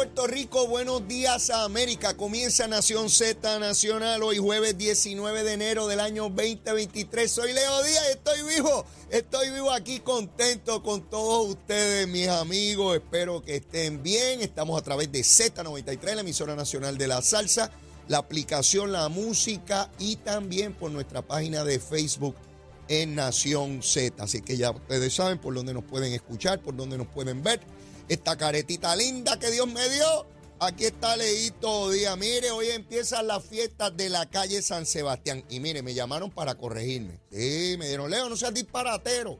Puerto Rico, buenos días a América. Comienza Nación Z Nacional hoy jueves 19 de enero del año 2023. Soy Leo Díaz estoy vivo. Estoy vivo aquí contento con todos ustedes, mis amigos. Espero que estén bien. Estamos a través de Z93, la emisora nacional de la salsa, la aplicación La Música y también por nuestra página de Facebook en Nación Z. Así que ya ustedes saben por dónde nos pueden escuchar, por dónde nos pueden ver esta caretita linda que Dios me dio. Aquí está Leito Día. Mire, hoy empiezan las fiestas de la calle San Sebastián. Y mire, me llamaron para corregirme. Sí, me dieron, Leo, no seas disparatero.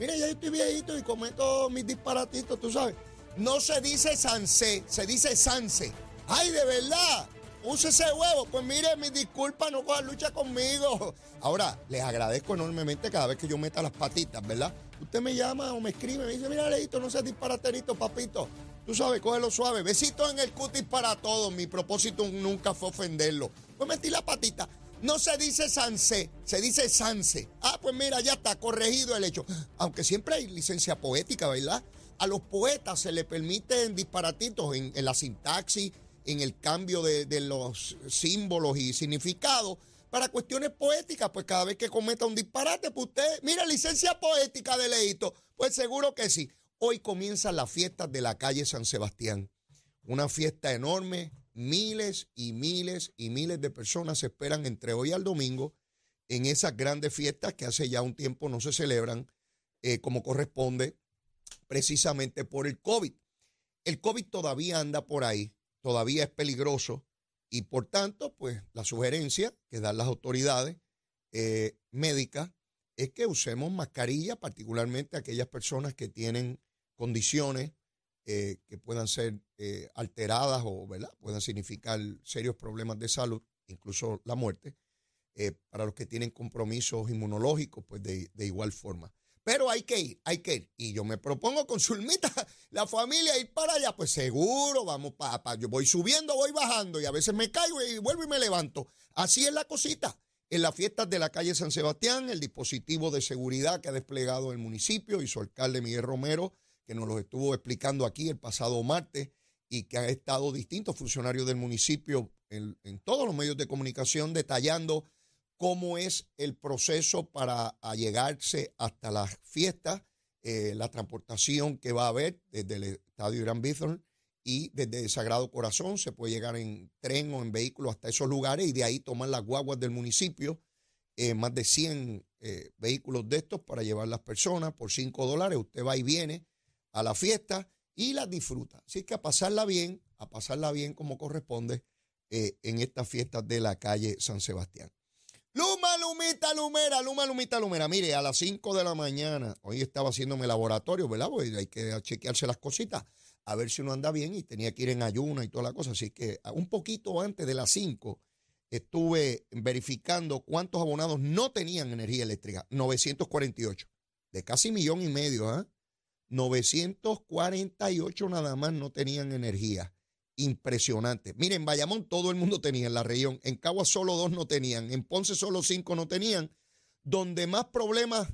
Mire, ya estoy viejito y cometo mis disparatitos, tú sabes. No se dice Sanse, se dice Sanse. ¡Ay, de verdad! Use ese huevo. Pues mire, mis disculpas, no coja lucha conmigo. Ahora, les agradezco enormemente cada vez que yo meta las patitas, ¿verdad? Usted me llama o me escribe, me dice, mira, Leito, no seas disparaterito, papito. Tú sabes, cógelo suave. Besitos en el cutis para todos. Mi propósito nunca fue ofenderlo. Pues metí la patita. No se dice Sanse, se dice Sanse. Ah, pues mira, ya está corregido el hecho. Aunque siempre hay licencia poética, ¿verdad? A los poetas se les permiten disparatitos en, la sintaxis, en el cambio de, los símbolos y significados para cuestiones poéticas, pues cada vez que cometa un disparate, pues usted, mira, licencia poética de Leito, pues seguro que sí. Hoy comienzan las fiestas de la calle San Sebastián. Una fiesta enorme, miles y miles y miles de personas se esperan entre hoy al domingo en esas grandes fiestas que hace ya un tiempo no se celebran eh, como corresponde, precisamente por el COVID. El COVID todavía anda por ahí, todavía es peligroso y por tanto, pues la sugerencia que dan las autoridades eh, médicas es que usemos mascarilla, particularmente aquellas personas que tienen condiciones eh, que puedan ser eh, alteradas o ¿verdad? puedan significar serios problemas de salud, incluso la muerte. para los que tienen compromisos inmunológicos, pues de igual forma. Pero hay que ir, hay que ir. Y yo me propongo con Zulmita, la familia, ir para allá. Pues seguro, vamos para, Yo voy subiendo, voy bajando y a veces me caigo y vuelvo y me levanto. Así es la cosita. En las fiestas de la calle San Sebastián, el dispositivo de seguridad que ha desplegado el municipio y su alcalde Miguel Romero, que nos lo estuvo explicando aquí el pasado martes y que ha estado distintos funcionarios del municipio en todos los medios de comunicación detallando cómo es el proceso para llegarse hasta las fiestas, eh, la transportación que va a haber desde el Estadio Irán Bithorn y desde Sagrado Corazón. Se puede llegar en tren o en vehículo hasta esos lugares y de ahí tomar las guaguas del municipio. Eh, más de 100 eh, vehículos de estos para llevar las personas por 5 dólares. Usted va y viene a la fiesta y las disfruta. Así que a pasarla bien, a pasarla bien como corresponde en estas fiestas de la calle San Sebastián. Lumita, Lumera, Luma, Lumita, Lumera. Mire, a las 5 de la mañana, hoy estaba haciéndome laboratorio, ¿verdad? Porque hay que chequearse las cositas, a ver si uno anda bien y tenía que ir en ayuna y toda la cosa. Así que un poquito antes de las 5 estuve verificando cuántos abonados no tenían energía eléctrica. 948, de casi millón y medio, ¿ah? ¿eh? 948 nada más no tenían energía impresionante. Miren, en Bayamón todo el mundo tenía en la región, en Cagua solo dos no tenían, en Ponce solo cinco no tenían. Donde más problemas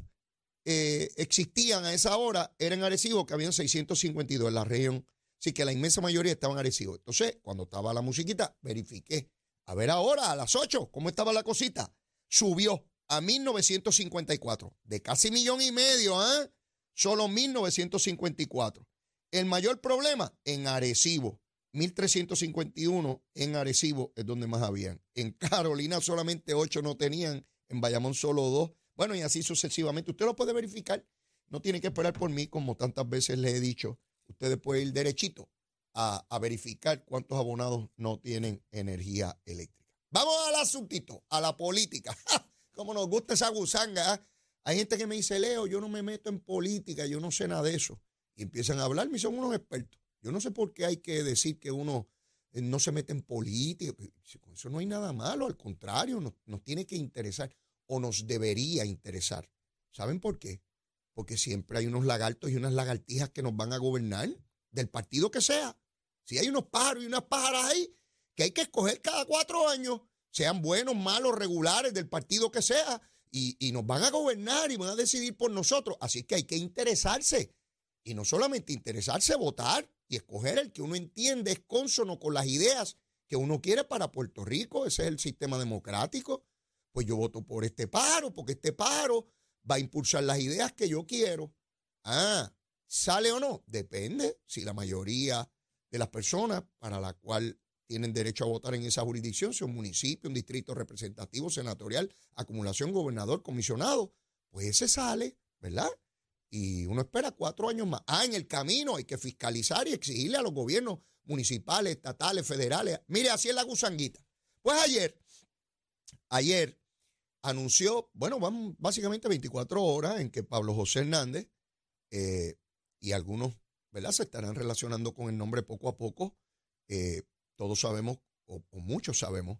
eh, existían a esa hora era en Arecibo, que habían 652 en la región. Así que la inmensa mayoría estaban en Arecibo. Entonces, cuando estaba la musiquita, verifiqué. A ver ahora, a las 8, ¿cómo estaba la cosita? Subió a 1954. De casi millón y medio, ¿ah? Solo 1954. El mayor problema en Arecibo. 1351 en Arecibo es donde más habían. En Carolina solamente 8 no tenían, en Bayamón solo 2. Bueno, y así sucesivamente. Usted lo puede verificar. No tiene que esperar por mí, como tantas veces le he dicho. Ustedes pueden ir derechito a, verificar cuántos abonados no tienen energía eléctrica. Vamos al asuntito, a la política. Como nos gusta esa gusanga. ¿ah? Hay gente que me dice, Leo, yo no me meto en política, yo no sé nada de eso. Y empiezan a hablar, y son unos expertos. Yo no sé por qué hay que decir que uno eh, no se mete en política. Con eso no hay nada malo, al contrario, nos, tiene que interesar o nos debería interesar. ¿Saben por qué? Porque siempre hay unos lagartos y unas lagartijas que nos van a gobernar, del partido que sea. Si hay unos pájaros y unas pájaras ahí, que hay que escoger cada cuatro años, sean buenos, malos, regulares, del partido que sea, y, y nos van a gobernar y van a decidir por nosotros. Así que hay que interesarse Y no solamente interesarse, votar y escoger el que uno entiende es consono con las ideas que uno quiere para Puerto Rico. Ese es el sistema democrático. Pues yo voto por este paro, porque este paro va a impulsar las ideas que yo quiero. Ah, ¿sale o no? Depende si la mayoría de las personas para la cual tienen derecho a votar en esa jurisdicción, sea un municipio, un distrito representativo, senatorial, acumulación, gobernador, comisionado, pues ese sale, ¿verdad? Y uno espera cuatro años más. Ah, en el camino hay que fiscalizar y exigirle a los gobiernos municipales, estatales, federales. Mire, así es la gusanguita. Pues ayer, ayer anunció, bueno, van básicamente 24 horas en que Pablo José Hernández eh, y algunos, ¿verdad? Se estarán relacionando con el nombre poco a poco. Eh, todos sabemos, o, muchos sabemos,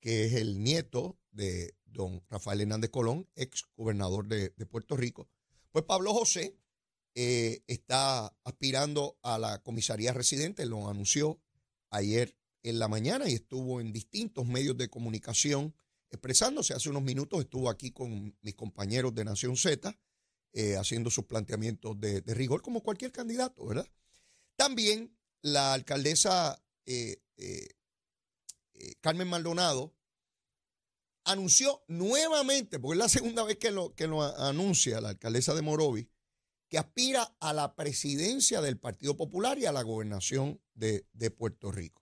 que es el nieto de don Rafael Hernández Colón, ex gobernador de, Puerto Rico. Pues Pablo José eh, está aspirando a la comisaría residente, lo anunció ayer en la mañana y estuvo en distintos medios de comunicación expresándose. Hace unos minutos estuvo aquí con mis compañeros de Nación Z, eh, haciendo sus planteamientos de, rigor como cualquier candidato, ¿verdad? También la alcaldesa eh, Carmen Maldonado anunció nuevamente, porque es la segunda vez que lo, que lo anuncia la alcaldesa de Morovis, que aspira a la presidencia del Partido Popular y a la gobernación de, de Puerto Rico.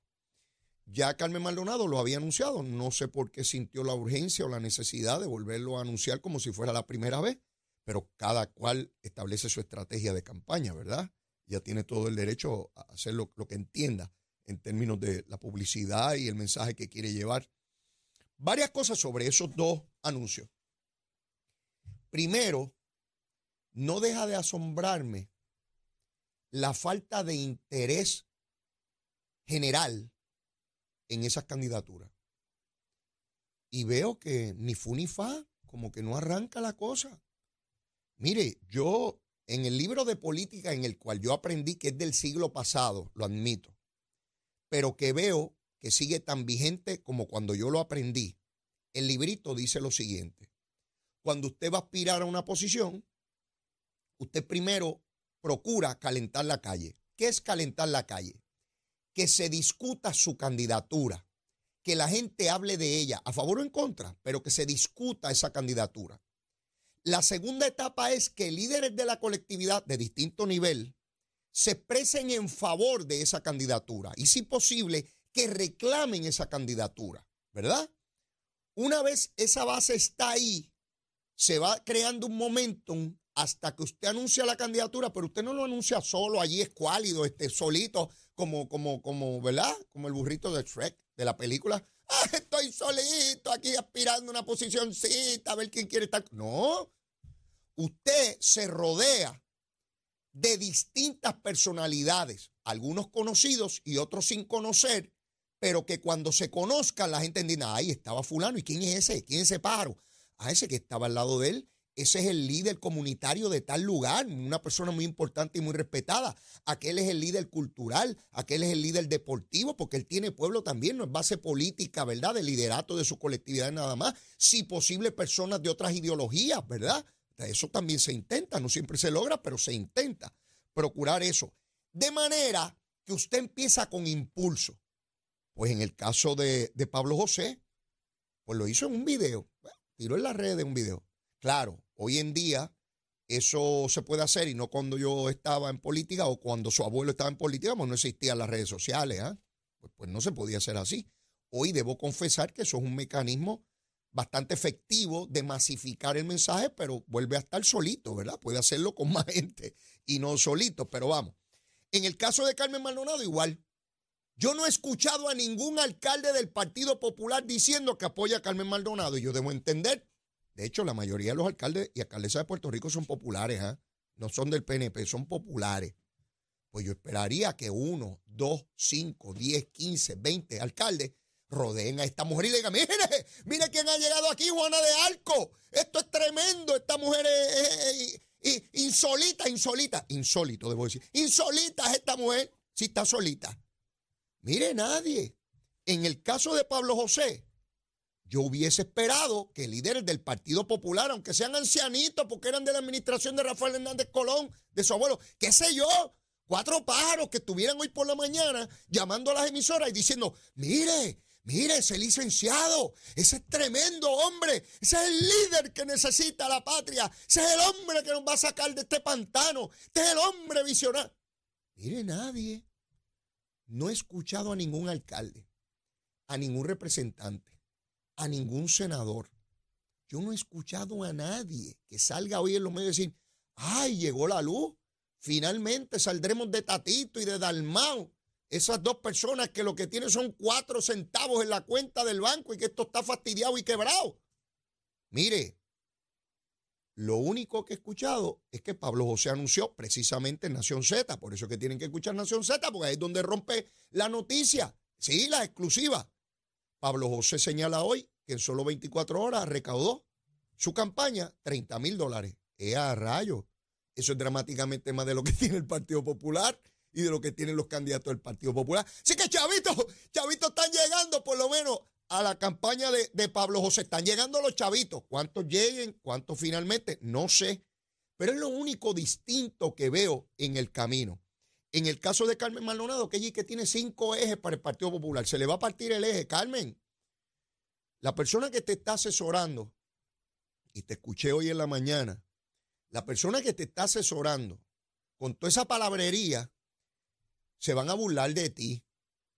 Ya Carmen Maldonado lo había anunciado, no sé por qué sintió la urgencia o la necesidad de volverlo a anunciar como si fuera la primera vez, pero cada cual establece su estrategia de campaña, ¿verdad? Ya tiene todo el derecho a hacer lo, que entienda en términos de la publicidad y el mensaje que quiere llevar. Varias cosas sobre esos dos anuncios. Primero, no deja de asombrarme la falta de interés general en esas candidaturas. Y veo que ni fu ni fa, como que no arranca la cosa. Mire, yo en el libro de política en el cual yo aprendí que es del siglo pasado, lo admito, pero que veo que sigue tan vigente como cuando yo lo aprendí, el librito dice lo siguiente. Cuando usted va a aspirar a una posición, usted primero procura calentar la calle. ¿Qué es calentar la calle? que se discuta su candidatura, que la gente hable de ella a favor o en contra, pero que se discuta esa candidatura. La segunda etapa es que líderes de la colectividad de distinto nivel se expresen en favor de esa candidatura y si posible que reclamen esa candidatura, ¿verdad? Una vez esa base está ahí, se va creando un momentum hasta que usted anuncia la candidatura, pero usted no lo anuncia solo, allí es cuálido, este, solito, como, como, como, ¿verdad? Como el burrito de Shrek, de la película. Ah, estoy solito aquí aspirando una posicióncita, a ver quién quiere estar. No, usted se rodea de distintas personalidades, algunos conocidos y otros sin conocer, pero que cuando se conozcan la gente entienda, ahí estaba fulano, ¿y quién es ese? ¿Quién es ese pájaro? Ah, ese que estaba al lado de él ese es el líder comunitario de tal lugar, una persona muy importante y muy respetada. Aquel es el líder cultural, aquel es el líder deportivo, porque él tiene pueblo también, no es base política, ¿verdad? De liderato de su colectividad nada más. Si posible, personas de otras ideologías, ¿verdad? Eso también se intenta, no siempre se logra, pero se intenta procurar eso. De manera que usted empieza con impulso. Pues en el caso de, Pablo José, pues lo hizo en un video, tiró en la red de un video. Claro, Hoy en día eso se puede hacer y no cuando yo estaba en política o cuando su abuelo estaba en política, pues no existían las redes sociales. ¿ah? Pues, pues, no se podía hacer así. Hoy debo confesar que eso es un mecanismo bastante efectivo de masificar el mensaje, pero vuelve a estar solito, ¿verdad? Puede hacerlo con más gente y no solito, pero vamos. En el caso de Carmen Maldonado, igual. Yo no he escuchado a ningún alcalde del Partido Popular diciendo que apoya a Carmen Maldonado y yo debo entender de hecho, la mayoría de los alcaldes y alcaldesas de Puerto Rico son populares, ¿ah? no son del PNP, son populares. Pues yo esperaría que uno, dos, cinco, diez, quince, veinte alcaldes rodeen a esta mujer y digan, mire, mire quién ha llegado aquí, Juana de Arco. Esto es tremendo, esta mujer es, insolita, insolita, insólito debo decir. Insolita es esta mujer, si está solita. Mire, nadie. En el caso de Pablo José, yo hubiese esperado que líderes del Partido Popular, aunque sean ancianitos, porque eran de la administración de Rafael Hernández Colón, de su abuelo, qué sé yo, cuatro pájaros que estuvieran hoy por la mañana llamando a las emisoras y diciendo, mire, mire, ese licenciado, ese es tremendo hombre, ese es el líder que necesita la patria, ese es el hombre que nos va a sacar de este pantano, este es el hombre visionario. Mire, nadie, no he escuchado a ningún alcalde, a ningún representante a ningún senador. Yo no he escuchado a nadie que salga hoy en los medios y decir, ay, llegó la luz. Finalmente saldremos de Tatito y de Dalmao. Esas dos personas que lo que tienen son cuatro centavos en la cuenta del banco y que esto está fastidiado y quebrado. Mire, lo único que he escuchado es que Pablo José anunció precisamente en Nación Z. Por eso que tienen que escuchar Nación Z, porque ahí es donde rompe la noticia. Sí, la exclusiva. Pablo José señala hoy que en solo 24 horas recaudó su campaña 30 mil dólares. ¡Eh, a rayo! Eso es dramáticamente más de lo que tiene el Partido Popular y de lo que tienen los candidatos del Partido Popular. Así que, chavitos, chavitos están llegando por lo menos a la campaña de, Pablo José. Están llegando los chavitos. ¿Cuántos lleguen? ¿Cuántos finalmente? No sé. Pero es lo único distinto que veo en el camino. En el caso de Carmen Maldonado, que allí que tiene cinco ejes para el Partido Popular, se le va a partir el eje. Carmen, la persona que te está asesorando, y te escuché hoy en la mañana, la persona que te está asesorando con toda esa palabrería, se van a burlar de ti.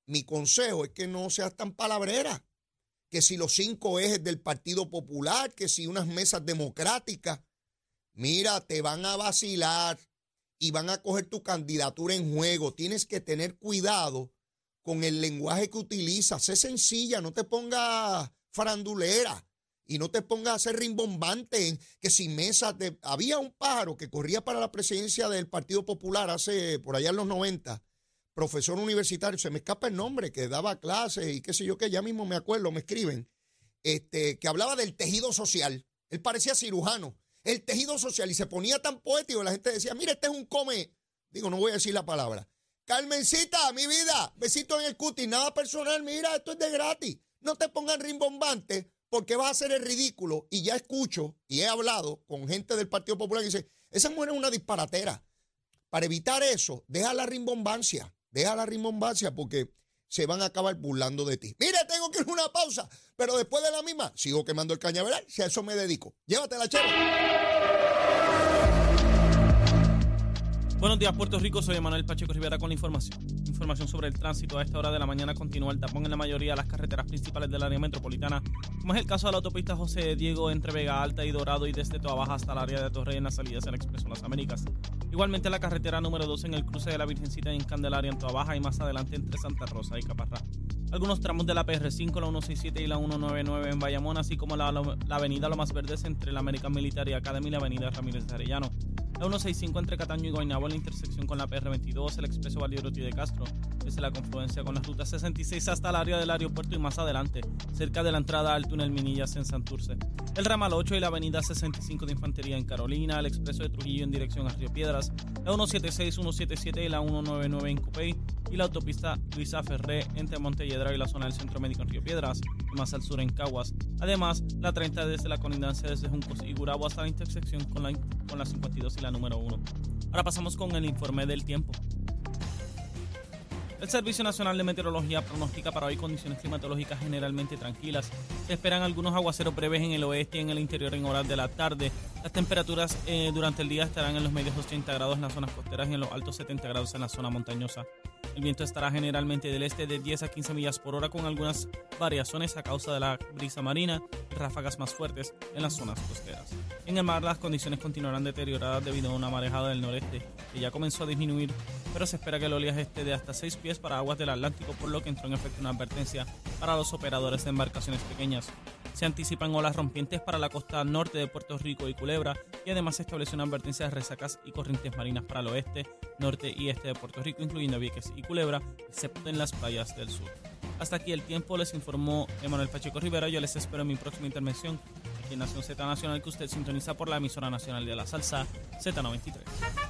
Mi consejo es que no seas tan palabrera, que si los cinco ejes del Partido Popular, que si unas mesas democráticas, mira, te van a vacilar y van a coger tu candidatura en juego. Tienes que tener cuidado con el lenguaje que utilizas. Sé sencilla, no te pongas farandulera y no te pongas a ser rimbombante en que si mesas de... Había un pájaro que corría para la presidencia del Partido Popular hace, por allá en los 90, profesor universitario, se me escapa el nombre, que daba clases y qué sé yo, que ya mismo me acuerdo, me escriben, este, que hablaba del tejido social. Él parecía cirujano el tejido social y se ponía tan poético, la gente decía, mire, este es un come, digo, no voy a decir la palabra. Carmencita, mi vida, besito en el cutis, nada personal, mira, esto es de gratis. No te pongan rimbombante porque vas a hacer el ridículo. Y ya escucho y he hablado con gente del Partido Popular que dice, esa mujer es una disparatera. Para evitar eso, deja la rimbombancia, deja la rimbombancia porque se van a acabar burlando de ti. Mire, tengo que ir a una pausa, pero después de la misma sigo quemando el cañaveral, si a eso me dedico. Llévatela, chero. Buenos días, Puerto Rico. Soy Manuel Pacheco Rivera con la información. Información sobre el tránsito. A esta hora de la mañana continúa el tapón en la mayoría de las carreteras principales del área metropolitana, como es el caso de la autopista José Diego entre Vega Alta y Dorado y desde Toa Baja hasta el área de Torrey en las salidas del Expreso Las Américas. Igualmente la carretera número 2 en el cruce de la Virgencita en Candelaria en Baja y más adelante entre Santa Rosa y Caparra. Algunos tramos de la PR5, la 167 y la 199 en Bayamón, así como la, la avenida Lomas Verdes entre la American Military Academy y la avenida Ramírez de Arellano. La 165 entre Cataño y Guaynabo en la intersección con la PR22, el expreso Valierotti de Castro, desde la confluencia con la ruta 66 hasta el área del aeropuerto y más adelante, cerca de la entrada al túnel Minillas en Santurce. El ramal 8 y la avenida 65 de Infantería en Carolina, el expreso de Trujillo en dirección a Río Piedras, la 176, 177 y la 199 en Cupey y la autopista Luisa Ferré entre Montelledra y la zona del Centro Médico en Río Piedras y más al sur en Caguas. Además, la 30 desde la colindancia desde Juncos y Gurabo hasta la intersección con la, con la 52 y la número 1. Ahora pasamos con el informe del tiempo. El Servicio Nacional de Meteorología pronostica para hoy condiciones climatológicas generalmente tranquilas. Se esperan algunos aguaceros breves en el oeste y en el interior en horas de la tarde. Las temperaturas eh, durante el día estarán en los medios 80 grados en las zonas costeras y en los altos 70 grados en la zona montañosa. El viento estará generalmente del este de 10 a 15 millas por hora con algunas variaciones a causa de la brisa marina ráfagas más fuertes en las zonas costeras. En el mar las condiciones continuarán deterioradas debido a una marejada del noreste que ya comenzó a disminuir, pero se espera que el oleaje esté de hasta 6 pies para aguas del Atlántico, por lo que entró en efecto una advertencia para los operadores de embarcaciones pequeñas. Se anticipan olas rompientes para la costa norte de Puerto Rico y Culebra y además se establece una advertencia de resacas y corrientes marinas para el oeste, norte y este de Puerto Rico, incluyendo Vieques y Culebra, excepto en las playas del sur. Hasta aquí el tiempo, les informó Emanuel Pacheco Rivera. Yo les espero en mi próxima intervención aquí en Nación Z Nacional, que usted sintoniza por la emisora nacional de la salsa Z93.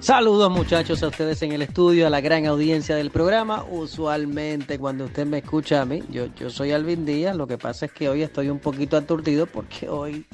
Saludos muchachos a ustedes en el estudio, a la gran audiencia del programa. Usualmente cuando usted me escucha a mí, yo, yo soy Alvin Díaz, lo que pasa es que hoy estoy un poquito aturdido porque hoy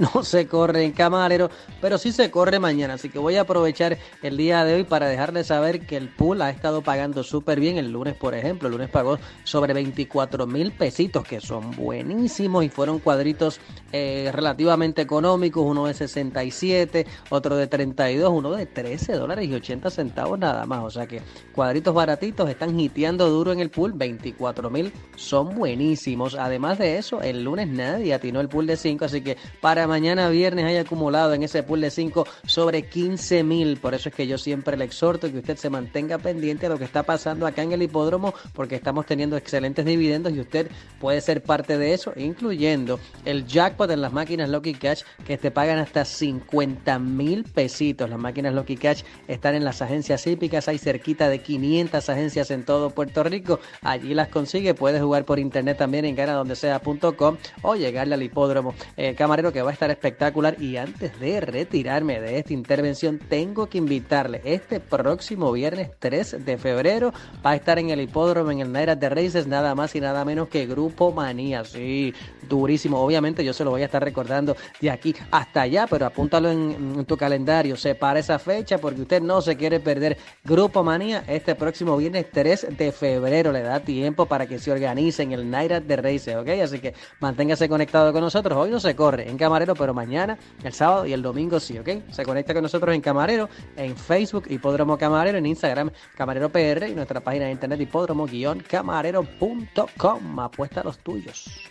no se corre en Camarero, pero sí se corre mañana. Así que voy a aprovechar el día de hoy para dejarles saber que el pool ha estado pagando súper bien. El lunes, por ejemplo, el lunes pagó sobre 24 mil pesitos, que son buenísimos y fueron cuadritos eh, relativamente económicos. Uno de 67, otro de 32, uno de 13 dólares y 80 centavos nada más. O sea que cuadritos baratitos están hiteando duro en el pool. 24 mil son buenísimos. Además de eso, el lunes nadie atinó el pool de 5, así que para mañana viernes hay acumulado en ese pool de 5 sobre 15 mil. Por eso es que yo siempre le exhorto que usted se mantenga pendiente a lo que está pasando acá en el hipódromo, porque estamos teniendo excelentes dividendos y usted puede ser parte de eso, incluyendo el jackpot en las máquinas Lucky Cash que te pagan hasta 50 mil pesitos. Las máquinas Lucky Cash están en las agencias hípicas, hay cerquita de 500 agencias en todo Puerto Rico. Allí las consigue, puede jugar por internet también en ganadondesea.com o llegarle al hipódromo eh, camarero que va a estar espectacular. Y antes de retirarme de esta intervención, tengo que invitarle este próximo viernes 3 de febrero. Va a estar en el hipódromo, en el Naira de Races, nada más y nada menos que Grupo Manía. Sí, durísimo. Obviamente yo se lo voy a estar recordando de aquí hasta allá, pero apúntalo en, tu calendario. Separa esa fecha porque usted no se quiere perder Grupo Manía este próximo viernes 3 de febrero. Le da tiempo para que se organice en el Naira de Races, ¿ok? Así que manténgase conectado con nosotros. Hoy no se corre en Pero mañana, el sábado y el domingo sí, ¿ok? Se conecta con nosotros en Camarero, en Facebook, Hipódromo Camarero, en Instagram, Camarero PR y nuestra página de internet hipódromo-camarero.com. Apuesta a los tuyos.